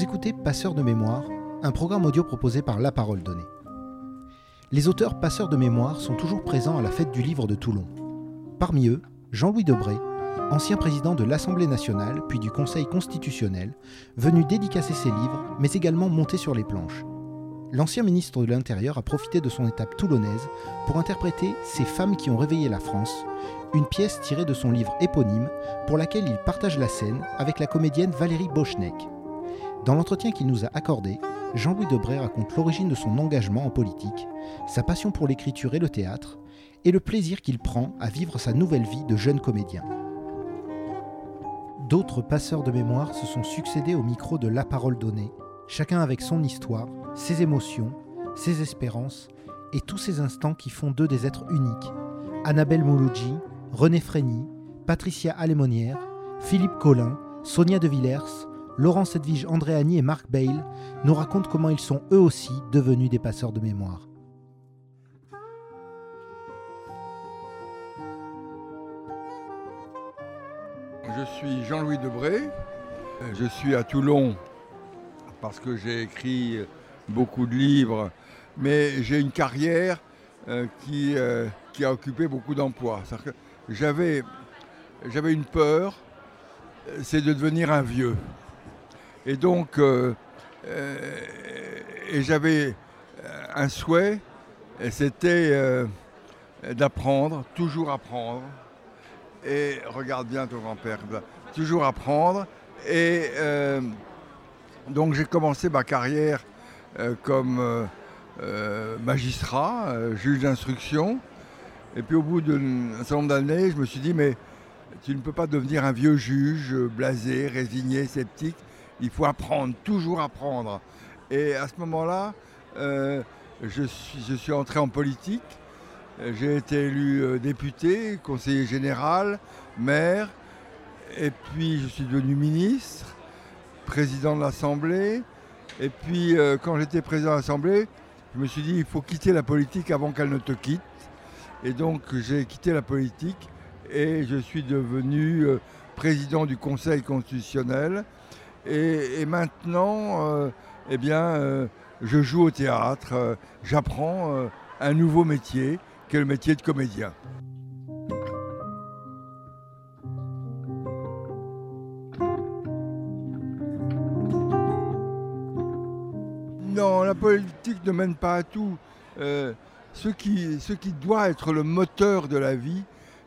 Vous écoutez Passeurs de mémoire, un programme audio proposé par La Parole Donnée. Les auteurs passeurs de mémoire sont toujours présents à la fête du livre de Toulon. Parmi eux, Jean-Louis Debré, ancien président de l'Assemblée nationale puis du Conseil constitutionnel, venu dédicacer ses livres, mais également monter sur les planches. L'ancien ministre de l'Intérieur a profité de son étape toulonnaise pour interpréter Ces femmes qui ont réveillé la France, une pièce tirée de son livre éponyme pour laquelle il partage la scène avec la comédienne Valérie Bochneck. Dans l'entretien qu'il nous a accordé, Jean-Louis Debré raconte l'origine de son engagement en politique, sa passion pour l'écriture et le théâtre, et le plaisir qu'il prend à vivre sa nouvelle vie de jeune comédien. D'autres passeurs de mémoire se sont succédés au micro de La Parole Donnée, chacun avec son histoire, ses émotions, ses espérances et tous ces instants qui font d'eux des êtres uniques. Annabelle Mouloudji, René Frény, Patricia Alémonière, Philippe Collin, Sonia De Villers, Laurence Edwige Andréani et Marc Bale nous racontent comment ils sont eux aussi devenus des passeurs de mémoire. Je suis Jean-Louis Debré. Je suis à Toulon parce que j'ai écrit beaucoup de livres, mais j'ai une carrière euh, qui, euh, qui, a occupé beaucoup d'emplois. J'avais, j'avais une peur, c'est de devenir un vieux. Et donc, euh, et j'avais un souhait, c'était d'apprendre, toujours apprendre. Et regarde bien ton grand-père, toujours apprendre. Et donc j'ai commencé ma carrière euh, comme euh, euh, magistrat, juge d'instruction. Et puis au bout d'un certain nombre d'années, je me suis dit, mais tu ne peux pas devenir un vieux juge, blasé, résigné, sceptique. Il faut apprendre, toujours apprendre. Et à ce moment-là, je, suis, je suis entré en politique. J'ai été élu député, conseiller général, maire, et puis je suis devenu ministre, président de l'Assemblée, et puis, euh, quand j'étais président de l'Assemblée, je me suis dit, il faut quitter la politique avant qu'elle ne te quitte. Et donc, j'ai quitté la politique et je suis devenu euh, président du Conseil constitutionnel. Et, maintenant, euh, eh bien, je joue au théâtre, j'apprends un nouveau métier, qui est le métier de comédien. Non, la politique ne mène pas à tout. Euh, ce, qui, ce qui doit être le moteur de la vie,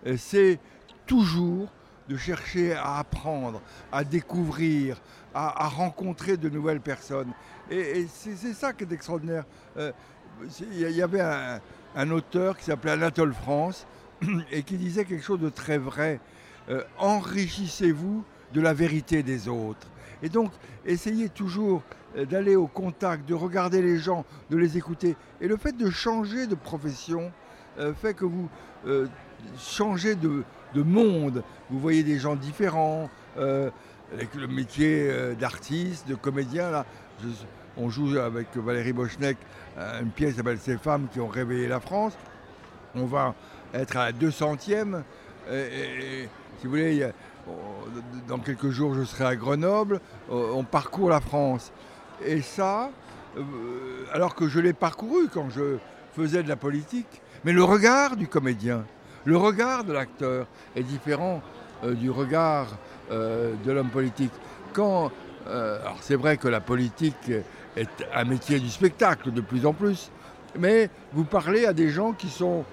euh, c'est toujours de chercher à apprendre, à découvrir, à, rencontrer de nouvelles personnes. Et, c'est ça qui est extraordinaire. Euh, il y avait un, auteur qui s'appelait Anatole France et qui disait quelque chose de très vrai. Enrichissez-vous de la vérité des autres. Et donc, essayez toujours euh, d'aller au contact, de regarder les gens, de les écouter. Et le fait de changer de profession euh, fait que vous euh, changez de, monde. Vous voyez des gens différents. Avec le métier d'artiste, de comédien, là, on joue avec Valérie Bochneck une pièce qui s'appelle Ces femmes qui ont réveillé la France. On va être à la 200e. Et, si vous voulez, dans quelques jours, je serai à Grenoble. On parcourt la France. Et ça, euh, alors que je l'ai parcouru quand je faisais de la politique, mais le regard du comédien, le regard de l'acteur est différent euh, du regard euh, de l'homme politique. Quand, alors c'est vrai que la politique est un métier du spectacle de plus en plus, mais vous parlez à des gens qui sont,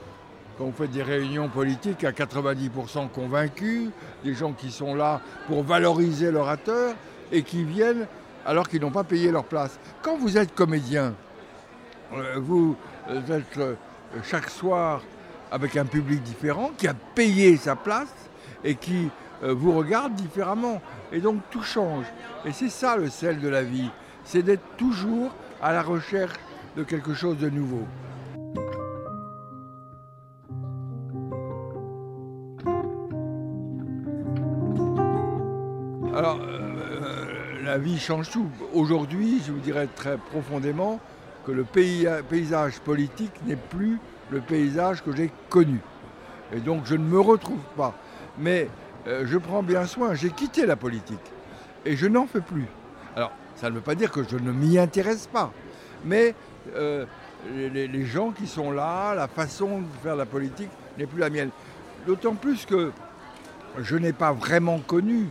quand vous faites des réunions politiques, à 90% convaincus, des gens qui sont là pour valoriser l'orateur et qui viennent alors qu'ils n'ont pas payé leur place. Quand vous êtes comédien, euh, vous êtes euh, chaque soir avec un public différent qui a payé sa place et qui euh, vous regarde différemment. Et donc tout change. Et c'est ça le sel de la vie, c'est d'être toujours à la recherche de quelque chose de nouveau. Alors, la vie change tout. Aujourd'hui, je vous dirais très profondément que le paysage politique n'est plus le paysage que j'ai connu. Et donc je ne me retrouve pas. Mais euh, je prends bien soin, j'ai quitté la politique et je n'en fais plus. Alors, ça ne veut pas dire que je ne m'y intéresse pas, mais euh, les, les gens qui sont là, la façon de faire la politique n'est plus la mienne. D'autant plus que je n'ai pas vraiment connu,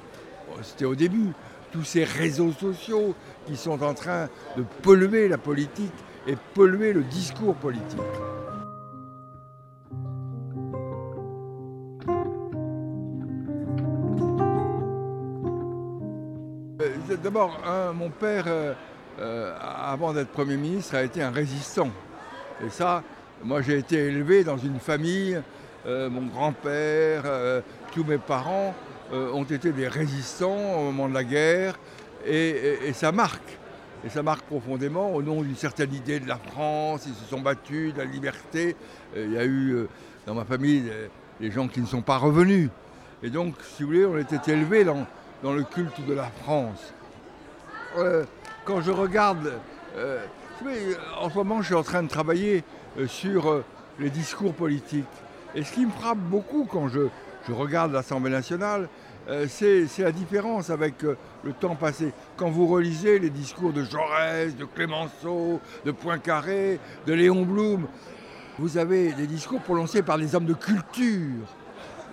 c'était au début, tous ces réseaux sociaux qui sont en train de polluer la politique et polluer le discours politique. D'abord, un, mon père, euh, euh, avant d'être Premier ministre, a été un résistant. Et ça, moi j'ai été élevé dans une famille, euh, mon grand-père, tous mes parents ont été des résistants au moment de la guerre, et, ça marque. Et ça marque profondément au nom d'une certaine idée de la France, ils se sont battus, de la liberté. Il y a eu dans ma famille des gens qui ne sont pas revenus. Et donc, si vous voulez, on était élevés dans le culte de la France. Euh, quand je regarde, euh, savez, en ce moment, je suis en train de travailler euh, sur euh, les discours politiques. Et ce qui me frappe beaucoup quand je, je regarde l'Assemblée nationale, euh, c'est la différence avec euh, le temps passé. Quand vous relisez les discours de Jaurès, de Clémenceau, de Poincaré, de Léon Blum, vous avez des discours prononcés par des hommes de culture.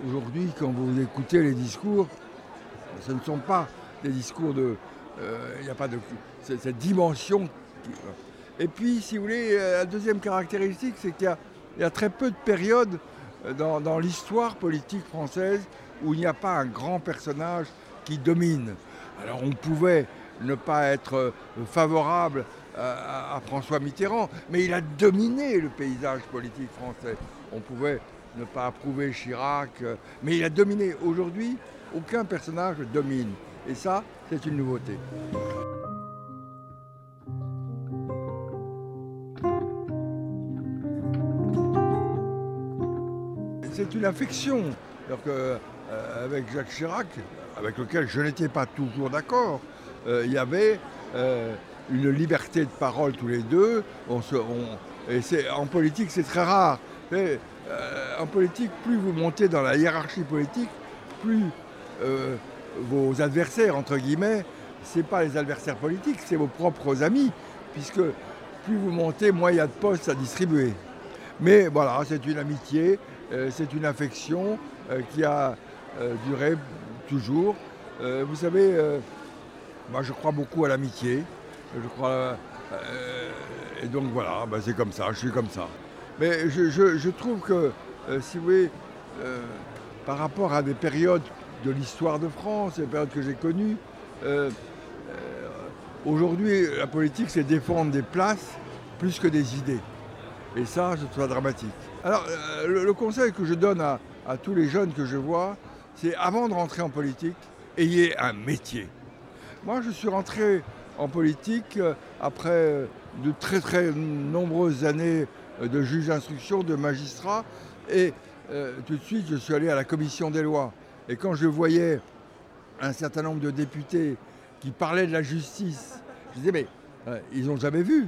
Aujourd'hui, quand vous écoutez les discours, ce ne sont pas des discours de... euh, Il n'y a pas de... Cette dimension. qui- Et puis, si vous voulez, euh, la deuxième caractéristique, c'est qu'il y a, très peu de périodes euh, dans, l'histoire politique française où il n'y a pas un grand personnage qui domine. Alors on pouvait ne pas être euh, favorable à, François Mitterrand, mais il a dominé le paysage politique français. On pouvait ne pas approuver Chirac, euh, mais il a dominé. Aujourd'hui, aucun personnage domine. Et ça, c'est une nouveauté. C'est une affection. Euh, avec Jacques Chirac, avec lequel je n'étais pas toujours d'accord, euh, il y avait euh, une liberté de parole tous les deux. En politique, c'est très rare. En politique, plus vous montez dans la hiérarchie politique, plus vos adversaires, entre guillemets, ce pas les adversaires politiques, c'est vos propres amis, puisque plus vous montez, moins il y a de postes à distribuer. Mais voilà, c'est une amitié, euh, c'est une affection euh, qui a euh, duré toujours. Vous savez, moi je crois beaucoup à l'amitié. Je crois. et donc voilà, bah, c'est comme ça, je suis comme ça. Mais je, trouve que, si vous voulez, par rapport à des périodes de l'histoire de France, les périodes que j'ai connues, euh, euh, aujourd'hui la politique c'est défendre des places plus que des idées. Et ça, je trouve dramatique. Alors, euh, le, conseil que je donne à, à tous les jeunes que je vois, c'est avant de rentrer en politique, ayez un métier. Moi, je suis rentré en politique après de très très nombreuses années de juge d'instruction, de magistrat, et tout de suite, je suis allé à la commission des lois. Et quand je voyais un certain nombre de députés qui parlaient de la justice, je disais, mais euh, ils n'ont jamais vu.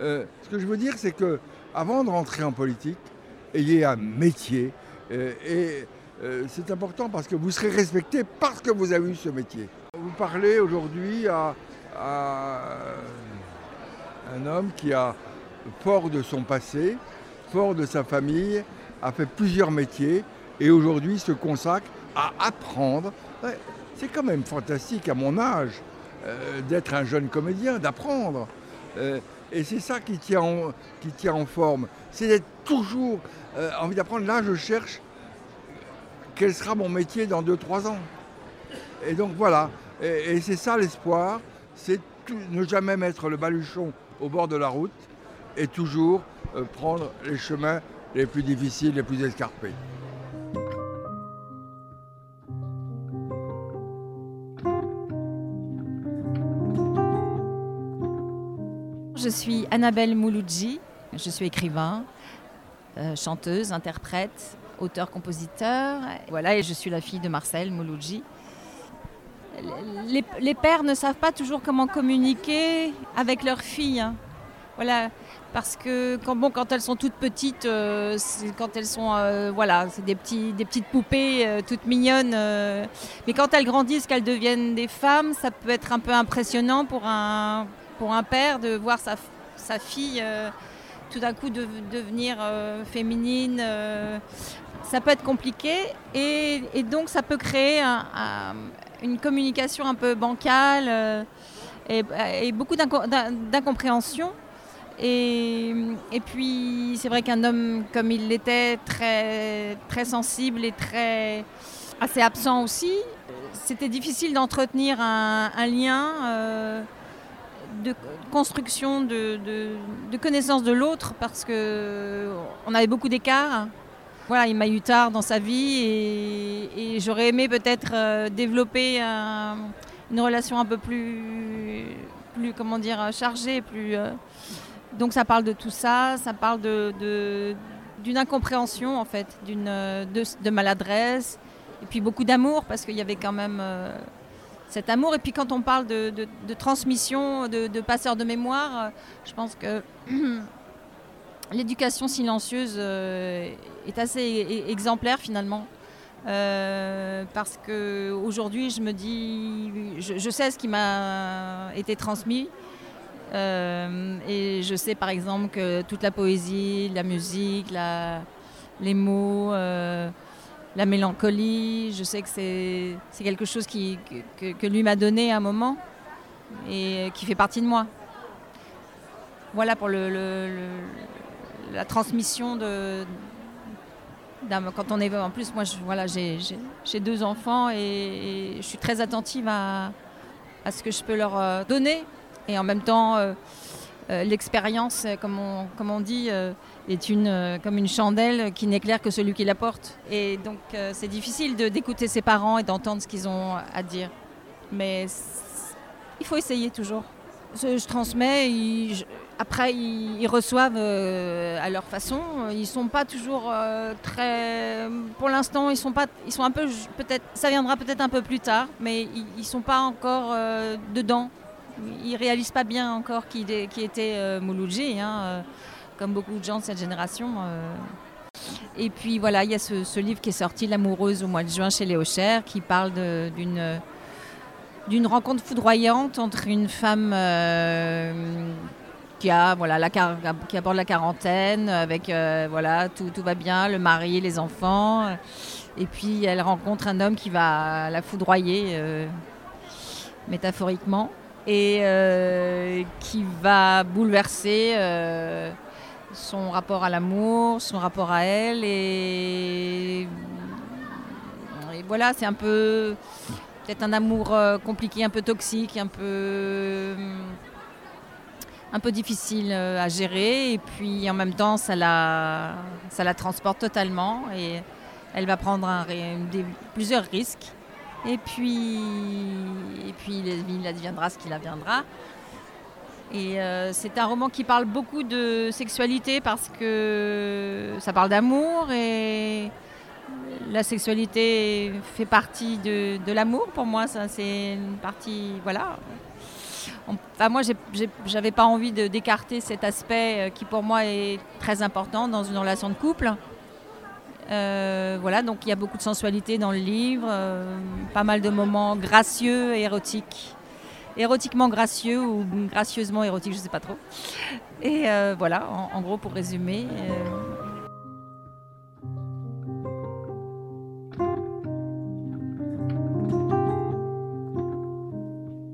Euh, ce que je veux dire, c'est que avant de rentrer en politique, ayez un métier. euh, et c'est important parce que vous serez respecté parce que vous avez eu ce métier. Vous parlez aujourd'hui à, à un homme qui a, fort de son passé, fort de sa famille, a fait plusieurs métiers et aujourd'hui se consacre à apprendre. C'est quand même fantastique à mon âge euh, d'être un jeune comédien, d'apprendre. Euh, et c'est ça qui tient en, qui tient en forme. C'est d'être toujours euh, envie d'apprendre. Là, je cherche quel sera mon métier dans 2-3 ans. Et donc voilà. Et, et c'est ça l'espoir. C'est ne jamais mettre le baluchon au bord de la route et toujours prendre les chemins les plus difficiles, les plus escarpés. Je suis Annabelle Mouloudji, je suis écrivain, euh, chanteuse, interprète, auteur-compositeur. Voilà, et je suis la fille de Marcel Mouloudji. Les, pères ne savent pas toujours comment communiquer avec leurs filles. hein. Voilà, parce que quand, bon, quand elles sont toutes petites, euh, quand elles sont, euh, voilà, c'est des, petites poupées toutes mignonnes. mais quand elles grandissent, qu'elles deviennent des femmes, ça peut être un peu impressionnant pour un, pour un père de voir sa, fille tout d'un coup de, devenir féminine. ça peut être compliqué et, donc ça peut créer une communication un peu bancale et, beaucoup d'incompréhension. Et, puis, c'est vrai qu'un homme comme il l'était, très, très sensible et très assez absent aussi, c'était difficile d'entretenir un, lien euh, de construction, de, connaissance de l'autre parce qu'on avait beaucoup d'écart. Voilà, il m'a eu tard dans sa vie et, j'aurais aimé peut-être euh, développer une relation un peu plus, plus comment dire, chargée, plus. Euh, donc ça parle de tout ça, ça parle de, d'une incompréhension en fait, d'une, de, maladresse, et puis beaucoup d'amour parce qu'il y avait quand même euh, cet amour. Et puis quand on parle de, transmission, de, passeur de mémoire, euh, je pense que l'éducation silencieuse euh, est assez e-, exemplaire finalement. parce que aujourd'hui, je me dis, je, sais ce qui m'a été transmis, euh, et je sais par exemple que toute la poésie, la musique, les mots, euh, la mélancolie, je sais que c'est quelque chose qui, que, lui m'a donné à un moment et qui fait partie de moi. Voilà pour le, la transmission de, quand on est en plus moi voilà j'ai deux enfants et, je suis très attentive à, à, ce que je peux leur euh, donner et en même temps, euh, euh, l'expérience, comme on, comme on dit, euh, est une, comme une chandelle qui n'éclaire que celui qui la porte. Et donc, c'est difficile d'écouter ses parents et d'entendre ce qu'ils ont à dire. Mais il faut essayer toujours. Je, transmets, après ils, reçoivent à leur façon. Ils sont pas toujours très. Pour l'instant, ils sont pas. Ils sont un peu. Peut-être. Ça viendra peut-être un peu plus tard, mais ils, ils sont pas encore dedans il ne réalise pas bien encore qui, était euh, Mouloudji, hein, euh, comme beaucoup de gens de cette génération. Euh. Et puis voilà, il y a ce, livre qui est sorti, L'amoureuse au mois de juin chez Léo Cher, qui parle d'une rencontre foudroyante entre une femme qui a voilà la qui aborde la quarantaine avec voilà tout, va bien le mari les enfants et puis elle rencontre un homme qui va la foudroyer métaphoriquement et euh, qui va bouleverser euh, son rapport à l'amour, son rapport à elle. Et, voilà, c'est un peu peut-être un amour euh, compliqué, un peu toxique, un peu un peu difficile à gérer et puis en même temps ça la, ça la transporte totalement et elle va prendre plusieurs risques et puis, et puis il adviendra ce qu'il adviendra. Et euh, c'est un roman qui parle beaucoup de sexualité parce que ça parle d'amour et la sexualité fait partie de, l'amour pour moi. Ça, c'est une partie, voilà. Enfin, moi, j'avais pas envie d'écarter cet aspect euh, qui pour moi est très important dans une relation de couple. Euh, voilà, donc il y a beaucoup de sensualité dans le livre, euh, pas mal de moments gracieux et érotiques. Érotiquement gracieux ou gracieusement érotiques, je ne sais pas trop. Et euh, voilà, en, gros, pour résumer.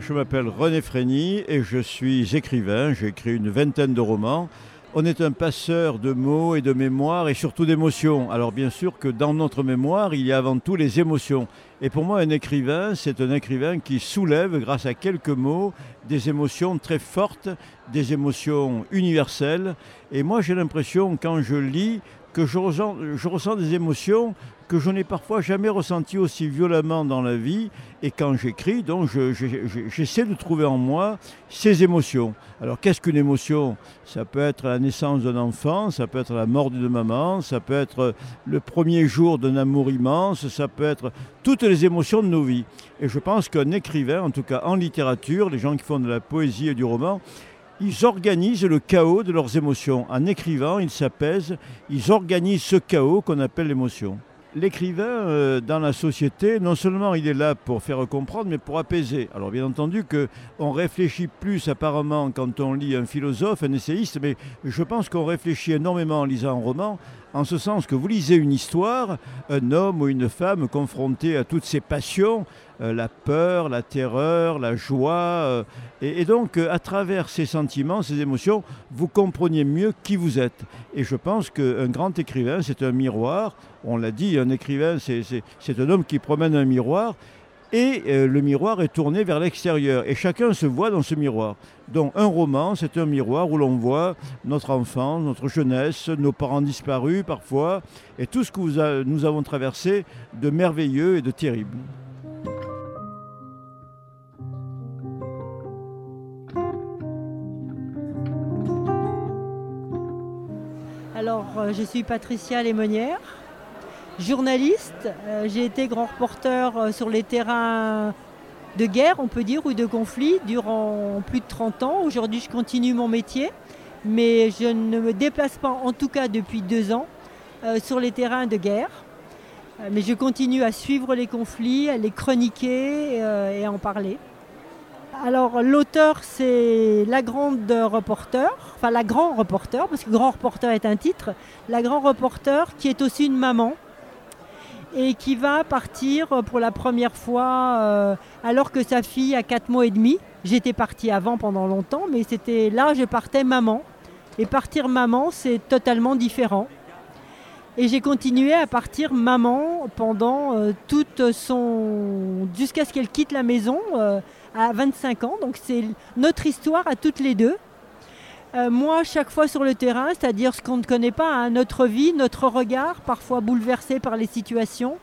Je m'appelle René Frény et je suis écrivain. J'ai écrit une vingtaine de romans. On est un passeur de mots et de mémoire et surtout d'émotions. Alors bien sûr que dans notre mémoire, il y a avant tout les émotions. Et pour moi, un écrivain, c'est un écrivain qui soulève, grâce à quelques mots, des émotions très fortes, des émotions universelles. Et moi, j'ai l'impression, quand je lis, que je ressens des émotions que je n'ai parfois jamais ressenties aussi violemment dans la vie. Et quand j'écris, donc j'essaie de trouver en moi ces émotions. Alors qu'est-ce qu'une émotion? Ça peut être la naissance d'un enfant, ça peut être la mort d'une maman, ça peut être le premier jour d'un amour immense, ça peut être toutes les émotions de nos vies. Et je pense qu'un écrivain, en tout cas en littérature, les gens qui font de la poésie et du roman, ils organisent le chaos de leurs émotions. En écrivant, ils s'apaisent, ils organisent ce chaos qu'on appelle l'émotion. L'écrivain, euh, dans la société, non seulement il est là pour faire comprendre, mais pour apaiser. Alors bien entendu qu'on réfléchit plus apparemment quand on lit un philosophe, un essayiste, mais je pense qu'on réfléchit énormément en lisant un roman, en ce sens que vous lisez une histoire, un homme ou une femme confronté à toutes ses passions, la peur, la terreur, la joie. Euh, et, donc, euh, à travers ces sentiments, ces émotions, vous comprenez mieux qui vous êtes. Et je pense qu'un grand écrivain, c'est un miroir. On l'a dit, un écrivain, c'est un homme qui promène un miroir. Et le miroir est tourné vers l'extérieur. Et chacun se voit dans ce miroir. Donc un roman, c'est un miroir où l'on voit notre enfance, notre jeunesse, nos parents disparus parfois, et tout ce que nous avons traversé de merveilleux et de terrible. Alors, euh, je suis Patricia Lémonière, journaliste. Euh, j'ai été grand reporter euh, sur les terrains de guerre, on peut dire, ou de conflit durant plus de 30 ans. Aujourd'hui, je continue mon métier, mais je ne me déplace pas, en tout cas depuis deux ans, sur les terrains de guerre. mais je continue à suivre les conflits, à les chroniquer et à en parler. Alors l'auteur c'est la grande reporter, enfin la grand reporter, parce que grand reporter est un titre, la grand reporter qui est aussi une maman et qui va partir pour la première fois euh, alors que sa fille a 4 mois et demi. J'étais partie avant pendant longtemps, mais c'était là je partais maman. Et partir maman c'est totalement différent. Et j'ai continué à partir maman pendant euh, toute son. jusqu'à ce qu'elle quitte la maison. Euh, à 25 ans. Donc c'est notre histoire à toutes les deux. Euh, moi, chaque fois sur le terrain, c'est-à-dire ce qu'on ne connaît pas, hein, notre vie, notre regard, parfois bouleversé par les situations.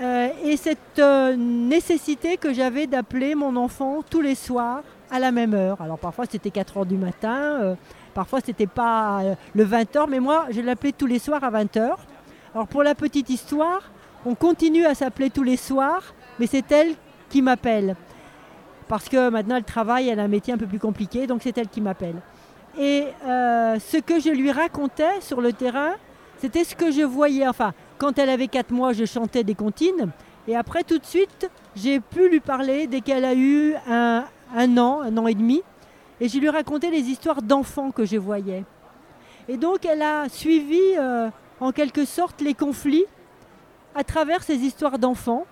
Euh, et cette euh, nécessité que j'avais d'appeler mon enfant tous les soirs à la même heure. Alors parfois c'était 4 heures du matin, parfois c'était pas le 20 h mais moi je l'appelais tous les soirs à 20 h Alors pour la petite histoire, on continue à s'appeler tous les soirs, mais c'est elle qui m'appelle parce que maintenant elle travaille, elle a un métier un peu plus compliqué, donc c'est elle qui m'appelle. Et euh, ce que je lui racontais sur le terrain, c'était ce que je voyais. Enfin, quand elle avait 4 mois, je chantais des comptines. Et après, tout de suite, j'ai pu lui parler dès qu'elle a eu un, an, un an et demi. Et je lui racontais les histoires d'enfants que je voyais. Et donc, elle a suivi euh, en quelque sorte les conflits à travers ces histoires d'enfants.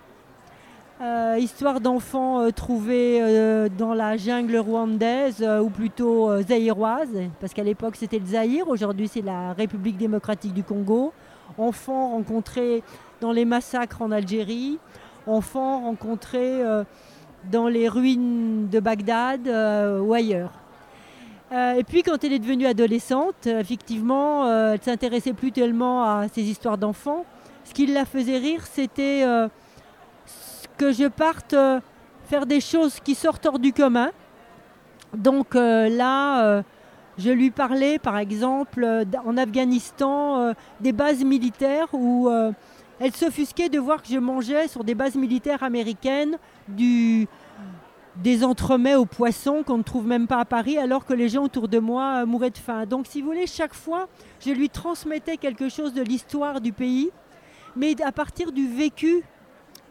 Euh, histoire d'enfants euh, trouvés euh, dans la jungle rwandaise ou plutôt zaïroise, parce qu'à l'époque c'était le Zaïre, aujourd'hui c'est la République démocratique du Congo. Enfants rencontrés dans les massacres en Algérie, enfants rencontrés dans les ruines de Bagdad ou ailleurs. et puis quand elle est devenue adolescente, effectivement, elle s'intéressait plus tellement à ces histoires d'enfants. Ce qui la faisait rire, c'était que je parte euh, faire des choses qui sortent hors du commun. Donc euh, là, euh, je lui parlais par exemple en Afghanistan des bases militaires où elle s'offusquait de voir que je mangeais sur des bases militaires américaines du, des entremets aux poissons qu'on ne trouve même pas à Paris alors que les gens autour de moi mouraient de faim. Donc si vous voulez, chaque fois, je lui transmettais quelque chose de l'histoire du pays, mais à partir du vécu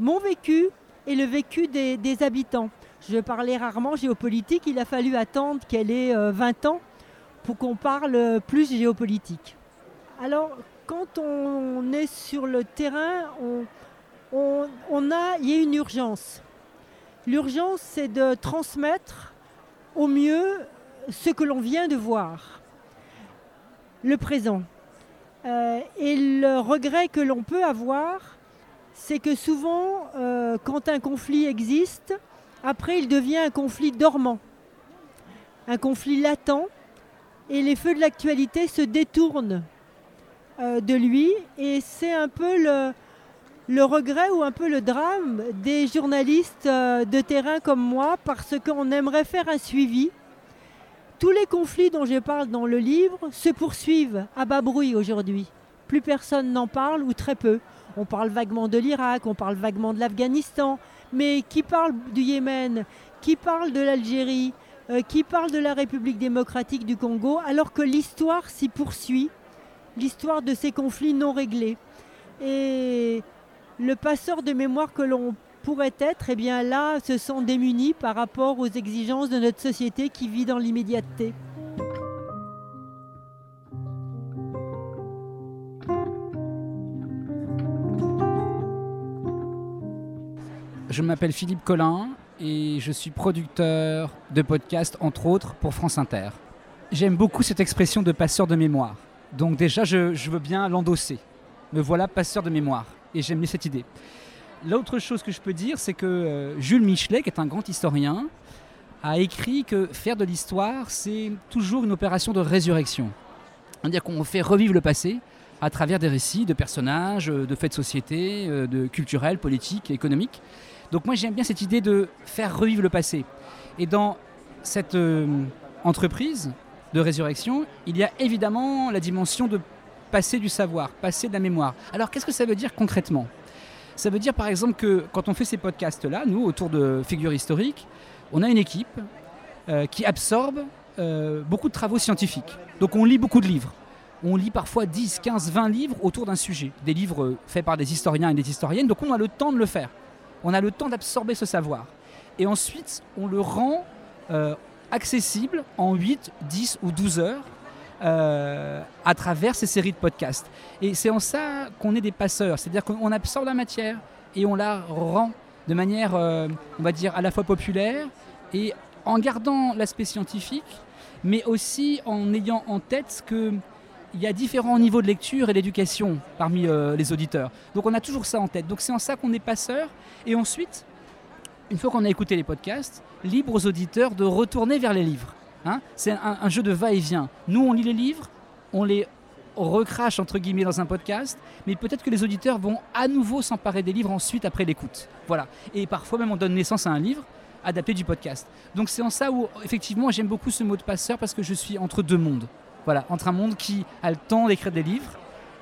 mon vécu et le vécu des, habitants. Je parlais rarement géopolitique, il a fallu attendre qu'elle ait 20 euh, ans pour qu'on parle plus géopolitique. Alors, quand on est sur le terrain, on, a, il y a une urgence. L'urgence, c'est de transmettre au mieux ce que l'on vient de voir, le présent. Euh, et le regret que l'on peut avoir, c'est que souvent, euh, quand un conflit existe, après il devient un conflit dormant, un conflit latent, et les feux de l'actualité se détournent euh, de lui, et c'est un peu le, regret ou un peu le drame des journalistes euh, de terrain comme moi, parce qu'on aimerait faire un suivi. Tous les conflits dont je parle dans le livre se poursuivent à bas bruit aujourd'hui. Plus personne n'en parle ou très peu. On parle vaguement de l'Irak, on parle vaguement de l'Afghanistan, mais qui parle du Yémen, qui parle de l'Algérie, euh, qui parle de la République démocratique du Congo alors que l'histoire s'y poursuit, l'histoire de ces conflits non réglés. Et le passeur de mémoire que l'on pourrait être, eh bien là, se sent démuni par rapport aux exigences de notre société qui vit dans l'immédiateté. Je m'appelle Philippe Collin et je suis producteur de podcasts, entre autres, pour France Inter. J'aime beaucoup cette expression de passeur de mémoire. Donc déjà, je, veux bien l'endosser. Me voilà passeur de mémoire. Et j'aime bien cette idée. L'autre chose que je peux dire, c'est que euh, Jules Michelet, qui est un grand historien, a écrit que faire de l'histoire, c'est toujours une opération de résurrection. C'est-à-dire qu'on fait revivre le passé à travers des récits de personnages, de faits de société, euh, de culturels, politiques, économiques. Donc moi j'aime bien cette idée de faire revivre le passé. Et dans cette euh, entreprise de résurrection, il y a évidemment la dimension de passer du savoir, passer de la mémoire. Alors qu'est-ce que ça veut dire concrètement? Ça veut dire par exemple que quand on fait ces podcasts-là, nous, autour de figures historiques, on a une équipe euh, qui absorbe euh, beaucoup de travaux scientifiques. Donc on lit beaucoup de livres. On lit parfois 10, 15, 20 livres autour d'un sujet. Des livres faits par des historiens et des historiennes. Donc on a le temps de le faire on a le temps d'absorber ce savoir. Et ensuite, on le rend euh, accessible en 8, 10 ou 12 heures euh, à travers ces séries de podcasts. Et c'est en ça qu'on est des passeurs, c'est-à-dire qu'on absorbe la matière et on la rend de manière, euh, on va dire, à la fois populaire et en gardant l'aspect scientifique, mais aussi en ayant en tête que il y a différents niveaux de lecture et d'éducation parmi euh, les auditeurs. Donc on a toujours ça en tête. Donc c'est en ça qu'on est passeur. Et ensuite, une fois qu'on a écouté les podcasts, libre aux auditeurs de retourner vers les livres. Hein. c'est un, jeu de va-et-vient. Nous, on lit les livres, on les recrache entre guillemets dans un podcast, mais peut-être que les auditeurs vont à nouveau s'emparer des livres ensuite après l'écoute. Voilà. Et parfois même on donne naissance à un livre adapté du podcast. Donc c'est en ça où effectivement j'aime beaucoup ce mot de passeur parce que je suis entre deux mondes. Voilà, entre un monde qui a le temps d'écrire des livres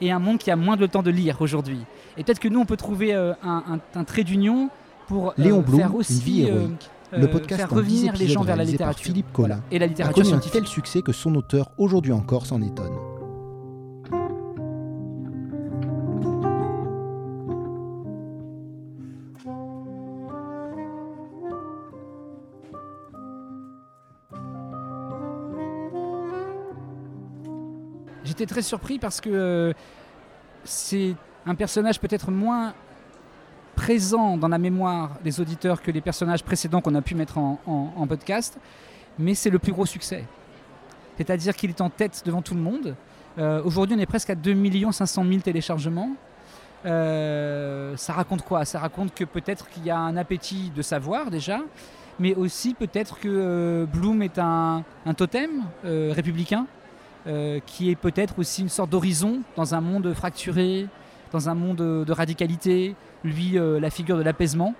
et un monde qui a moins de temps de lire aujourd'hui. Et peut-être que nous, on peut trouver euh, un, trait d'union pour euh, faire aussi, une vie héroïque. Euh, le podcast faire revenir les gens vers la littérature. Philippe Collin et la littérature a connu un tel succès que son auteur, aujourd'hui encore, s'en étonne. Très surpris parce que euh, c'est un personnage peut-être moins présent dans la mémoire des auditeurs que les personnages précédents qu'on a pu mettre en, podcast, mais c'est le plus gros succès. C'est-à-dire qu'il est en tête devant tout le monde. Euh, aujourd'hui, on est presque à 2 500 000 téléchargements. Euh, ça raconte quoi? Ça raconte que peut-être qu'il y a un appétit de savoir déjà, mais aussi peut-être que Bloom est un totem républicain euh, qui est peut-être aussi une sorte d'horizon dans un monde fracturé, dans un monde de radicalité, lui euh, la figure de l'apaisement.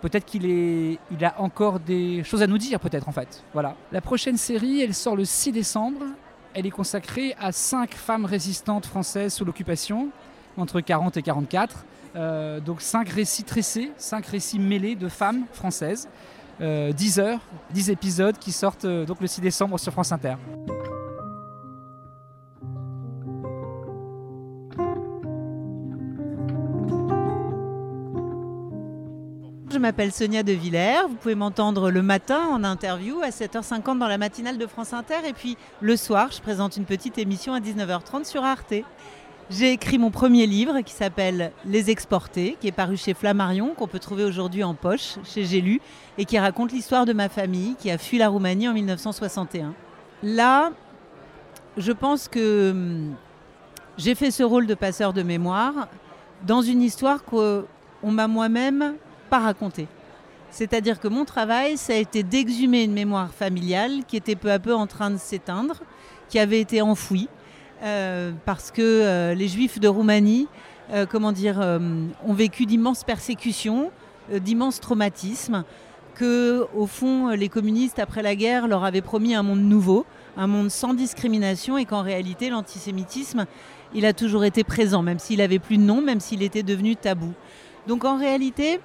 Peut-être qu'il il a encore des choses à nous dire, peut-être en fait. Voilà. La prochaine série, elle sort le 6 décembre. Elle est consacrée à cinq femmes résistantes françaises sous l'occupation, entre 40 et 44. Euh, donc cinq récits tressés, cinq récits mêlés de femmes françaises. 10 heures, 10 épisodes qui sortent donc le 6 décembre sur France Inter. Je m'appelle Sonia De Villers. Vous pouvez m'entendre le matin en interview à 7h50 dans la matinale de France Inter. Et puis le soir, je présente une petite émission à 19h30 sur Arte. J'ai écrit mon premier livre qui s'appelle Les Exportés, qui est paru chez Flammarion, qu'on peut trouver aujourd'hui en poche chez J'ai lu, et qui raconte l'histoire de ma famille qui a fui la Roumanie en 1961. Là, je pense que hum, j'ai fait ce rôle de passeur de mémoire dans une histoire qu'on m'a moi-même pas raconter. C'est-à-dire que mon travail, ça a été d'exhumer une mémoire familiale qui était peu à peu en train de s'éteindre, qui avait été enfouie, euh, parce que euh, les Juifs de Roumanie, euh, comment dire, ont vécu d'immenses persécutions, d'immenses traumatismes, que au fond les communistes après la guerre leur avaient promis un monde nouveau, un monde sans discrimination, et qu'en réalité l'antisémitisme, il a toujours été présent, même s'il avait plus de nom, même s'il était devenu tabou. Donc en réalité,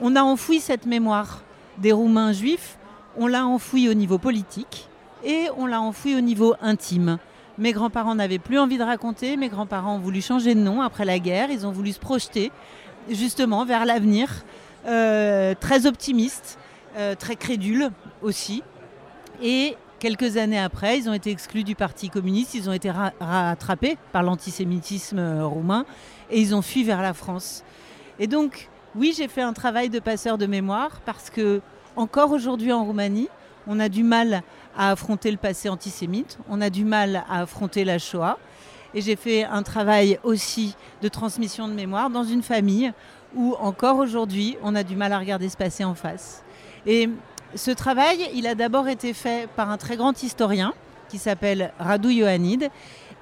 on a enfoui cette mémoire des Roumains juifs On l'a enfoui au niveau politique et on l'a enfoui au niveau intime. Mes grands-parents n'avaient plus envie de raconter, mes grands-parents ont voulu changer de nom après la guerre, ils ont voulu se projeter justement vers l'avenir, euh, très optimiste, euh, très crédule aussi. Et quelques années après, ils ont été exclus du Parti communiste, ils ont été rattrapés par l'antisémitisme euh, roumain et ils ont fui vers la France. Et donc, oui, j'ai fait un travail de passeur de mémoire parce que, encore aujourd'hui en Roumanie, on a du mal à affronter le passé antisémite, on a du mal à affronter la Shoah. Et j'ai fait un travail aussi de transmission de mémoire dans une famille où encore aujourd'hui, on a du mal à regarder ce passé en face. Et ce travail, il a d'abord été fait par un très grand historien qui s'appelle Radu Ioannid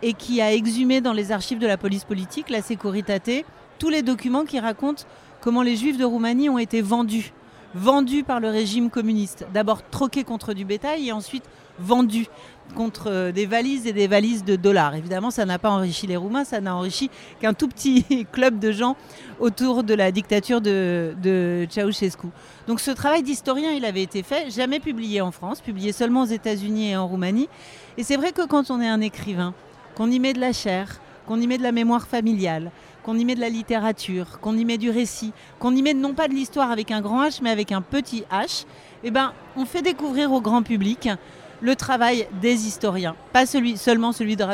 et qui a exhumé dans les archives de la police politique, la Securitate, tous les documents qui racontent comment les juifs de Roumanie ont été vendus. Vendus par le régime communiste. D'abord troqués contre du bétail et ensuite vendus contre euh, des valises et des valises de dollars. Évidemment, ça n'a pas enrichi les Roumains, ça n'a enrichi qu'un tout petit club de gens autour de la dictature de, de Ceausescu. Donc ce travail d'historien, il avait été fait, jamais publié en France, publié seulement aux États-Unis et en Roumanie. Et c'est vrai que quand on est un écrivain, qu'on y met de la chair, qu'on y met de la mémoire familiale, qu'on y met de la littérature, qu'on y met du récit, qu'on y met non pas de l'histoire avec un grand H, mais avec un petit H, eh ben, on fait découvrir au grand public le travail des historiens, pas seulement celui de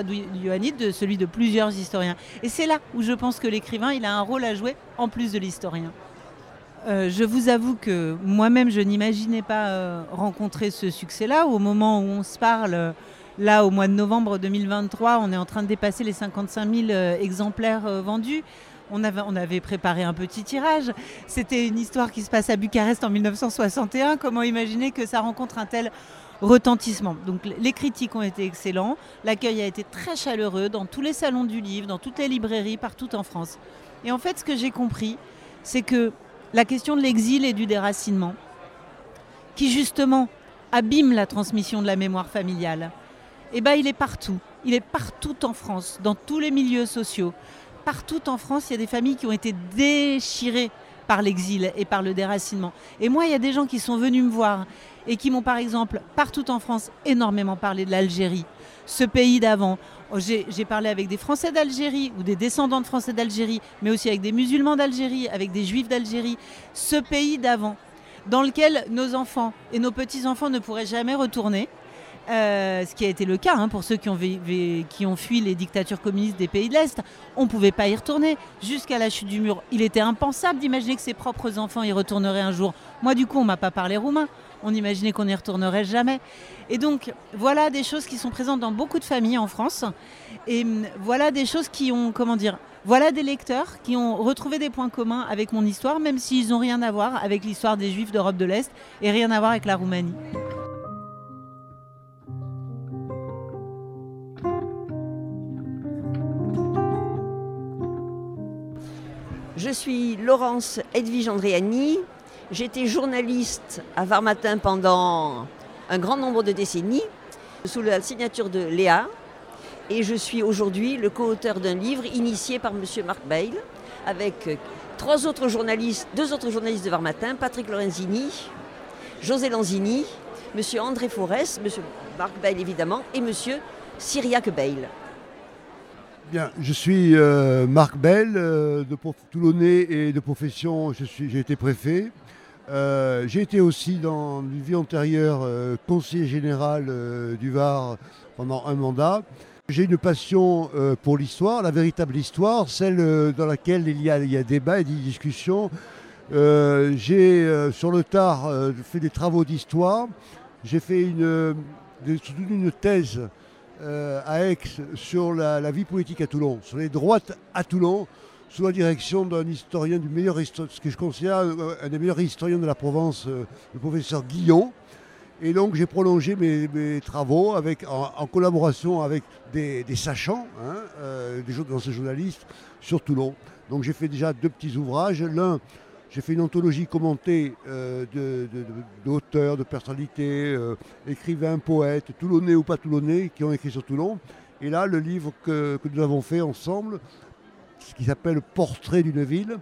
Ioannid, de celui de plusieurs historiens. Et c'est là où je pense que l'écrivain, il a un rôle à jouer en plus de l'historien. Euh, je vous avoue que moi-même, je n'imaginais pas euh, rencontrer ce succès-là. Au moment où on se parle, euh, là, au mois de novembre 2023, on est en train de dépasser les 55 000 exemplaires vendus. On avait, on avait, préparé un petit tirage. C'était une histoire qui se passe à Bucarest en 1961. Comment imaginer que ça rencontre un tel retentissement? Donc les critiques ont été excellents, l'accueil a été très chaleureux dans tous les salons du livre, dans toutes les librairies, partout en France. Et en fait, ce que j'ai compris, c'est que la question de l'exil et du déracinement, qui justement abîme la transmission de la mémoire familiale, eh ben, il est partout. Il est partout en France, dans tous les milieux sociaux. Partout en France, il y a des familles qui ont été déchirées par l'exil et par le déracinement. Et moi, il y a des gens qui sont venus me voir et qui m'ont par exemple partout en France énormément parlé de l'Algérie, ce pays d'avant. J'ai parlé avec des Français d'Algérie ou des descendants de Français d'Algérie, mais aussi avec des musulmans d'Algérie, avec des juifs d'Algérie, ce pays d'avant, dans lequel nos enfants et nos petits-enfants ne pourraient jamais retourner. Euh, ce qui a été le cas hein, pour ceux qui ont, fui les dictatures communistes des pays de l'Est. On ne pouvait pas y retourner jusqu'à la chute du mur. Il était impensable d'imaginer que ses propres enfants y retourneraient un jour. Moi, du coup, on m'a pas parlé roumain on imaginait qu'on n'y retournerait jamais. Et donc, voilà des choses qui sont présentes dans beaucoup de familles en France. Et hum, voilà des choses qui ont, comment dire, voilà des lecteurs qui ont retrouvé des points communs avec mon histoire, même s'ils n'ont rien à voir avec l'histoire des Juifs d'Europe de l'Est et rien à voir avec la Roumanie. Je suis Laurence Edwige Andréani, J'étais journaliste à Varmatin pendant un grand nombre de décennies, sous la signature de Léa. Et je suis aujourd'hui le co-auteur d'un livre initié par M. Marc Bail, avec trois autres journalistes, deux autres journalistes de Varmatin, Patrick Lorenzini, José Lanzini, M. André Forest, M. Marc Bail évidemment, et M. Cyriac Bail. Bien, je suis euh, Marc Bail, euh, de Toulonnais et de profession, j'ai été préfet. Euh, j'ai été aussi dans une vie antérieure conseiller général du Var pendant un mandat. J'ai une passion pour l'histoire, la véritable histoire, celle dans laquelle il y a, il y a débat et des discussions. j'ai sur le tard fait des travaux d'histoire. J'ai fait une, une thèse à Aix sur la, vie politique à Toulon, sur les droites à Toulon sous la direction d'un historien, du meilleur ce que je considère un des meilleurs historiens de la Provence, euh, le professeur Guillon. Et donc j'ai prolongé mes, travaux avec, en, collaboration avec des, sachants, hein, euh, des, journalistes sur Toulon. Donc j'ai fait déjà deux petits ouvrages. L'un, j'ai fait une anthologie commentée euh, d'auteurs, de, personnalités, écrivains, poètes, toulonnais ou pas toulonnais, qui ont écrit sur Toulon. Et là, le livre que nous avons fait ensemble, ce qui s'appelle Portrait d'une ville.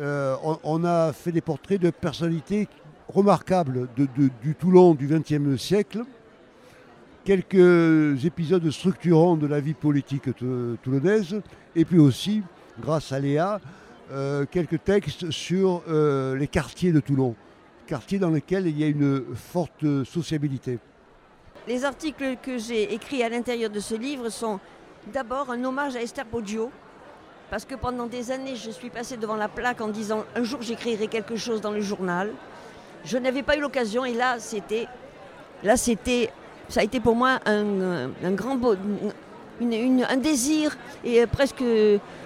Euh, on, a fait des portraits de personnalités remarquables du Toulon du XXe siècle, quelques épisodes structurants de la vie politique tou- toulonnaise, et puis aussi, grâce à Léa, euh, quelques textes sur euh, les quartiers de Toulon, quartiers dans lesquels il y a une forte sociabilité. Les articles que j'ai écrits à l'intérieur de ce livre sont d'abord un hommage à Esther Poggio, parce que pendant des années, je suis passée devant la plaque en disant un jour j'écrirai quelque chose dans le journal. Je n'avais pas eu l'occasion et là, c'était, là, c'était, ça a été pour moi un, un grand beau, un désir et presque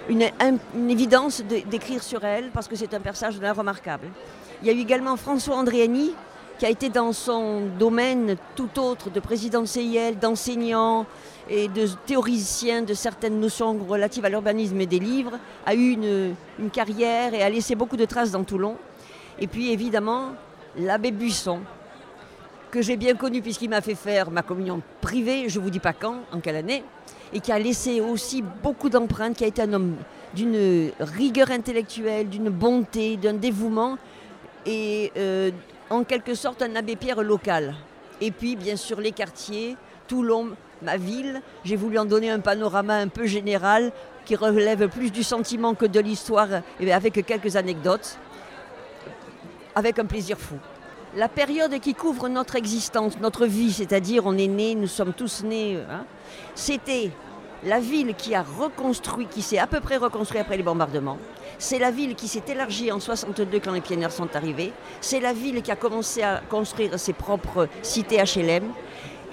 une, un- une évidence de- d'écrire sur elle, parce que c'est un personnage remarquable. Il y a eu également François Andréani, qui a été dans son domaine tout autre de président de CIL, d'enseignant et de théoricien de certaines notions relatives à l'urbanisme et des livres, a eu une, une carrière et a laissé beaucoup de traces dans Toulon. Et puis évidemment, l'abbé Buisson, que j'ai bien connu puisqu'il m'a fait faire ma communion privée, je ne vous dis pas quand, en quelle année, et qui a laissé aussi beaucoup d'empreintes, qui a été un homme d'une rigueur intellectuelle, d'une bonté, d'un dévouement, et euh, en quelque sorte un abbé Pierre local. Et puis bien sûr les quartiers, Toulon, ma ville, j'ai voulu en donner un panorama un peu général qui relève plus du sentiment que de l'histoire, et avec quelques anecdotes, avec un plaisir fou. La période qui couvre notre existence, notre vie, c'est-à-dire on est né, nous sommes tous nés, hein, c'était la ville qui a reconstruit, qui s'est à peu près reconstruite après les bombardements. C'est la ville qui s'est élargie en 62 quand les pionniers sont arrivés. C'est la ville qui a commencé à construire ses propres cités HLM.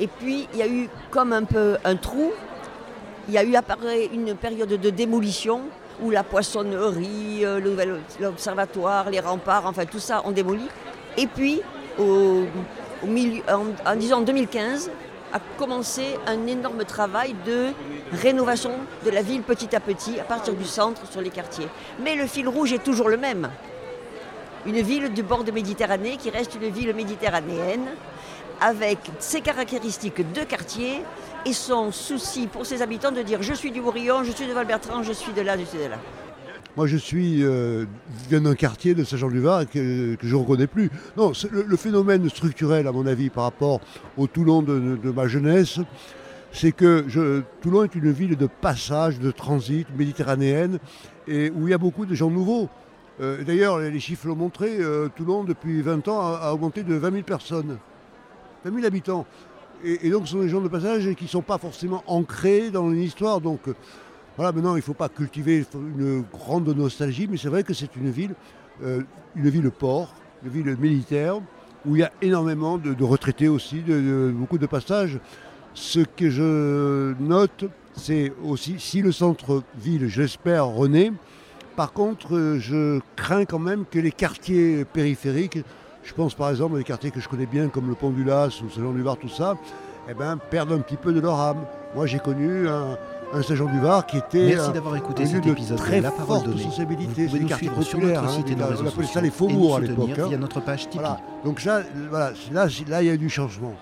Et puis il y a eu comme un peu un trou. Il y a eu une période de démolition où la poissonnerie, euh, l'observatoire, les remparts, enfin tout ça ont démoli. Et puis en, en disant en 2015 a commencé un énorme travail de rénovation de la ville petit à petit, à partir du centre sur les quartiers. Mais le fil rouge est toujours le même. Une ville du bord de Méditerranée qui reste une ville méditerranéenne, avec ses caractéristiques de quartier et son souci pour ses habitants de dire je suis du Bourillon, je suis de Val-Bertrand, je suis de là, je suis de là. Moi, je suis euh, viens d'un quartier de Saint-Jean-du-Var que, je ne reconnais plus. Non, le, phénomène structurel, à mon avis, par rapport au Toulon de, ma jeunesse, c'est que Toulon est une ville de passage, de transit méditerranéenne, et où il y a beaucoup de gens nouveaux. Euh, D'ailleurs, les chiffres l'ont montré, euh, Toulon, depuis 20 ans, a, augmenté de 20 000 personnes. 20 000 habitants. Et, et donc, ce sont des gens de passage qui ne sont pas forcément ancrés dans une histoire. Donc, voilà, maintenant, il ne faut pas cultiver une grande nostalgie, mais c'est vrai que c'est une ville, euh, une ville port, une ville militaire, où il y a énormément de, retraités aussi, de, beaucoup de passages. Ce que je note, c'est aussi, si le centre-ville, j'espère, renaît, par contre, euh, je crains quand même que les quartiers périphériques, je pense par exemple à des quartiers que je connais bien, comme le Pont du Las ou Saint-Jean-du-Var, tout ça, eh ben, perdent un petit peu de leur âme. Moi, j'ai connu un, un Saint-Jean-du-Var qui était Merci un- d'avoir écouté cet épisode de très La Parole forte donnée. sociabilité. Vous pouvez nous suivre sur notre hein, site et nos on réseaux appelait ça sociaux les faubourgs à l'époque. hein. via notre page Tipeee. Voilà. Donc ça, voilà, là, là, il y a du changement.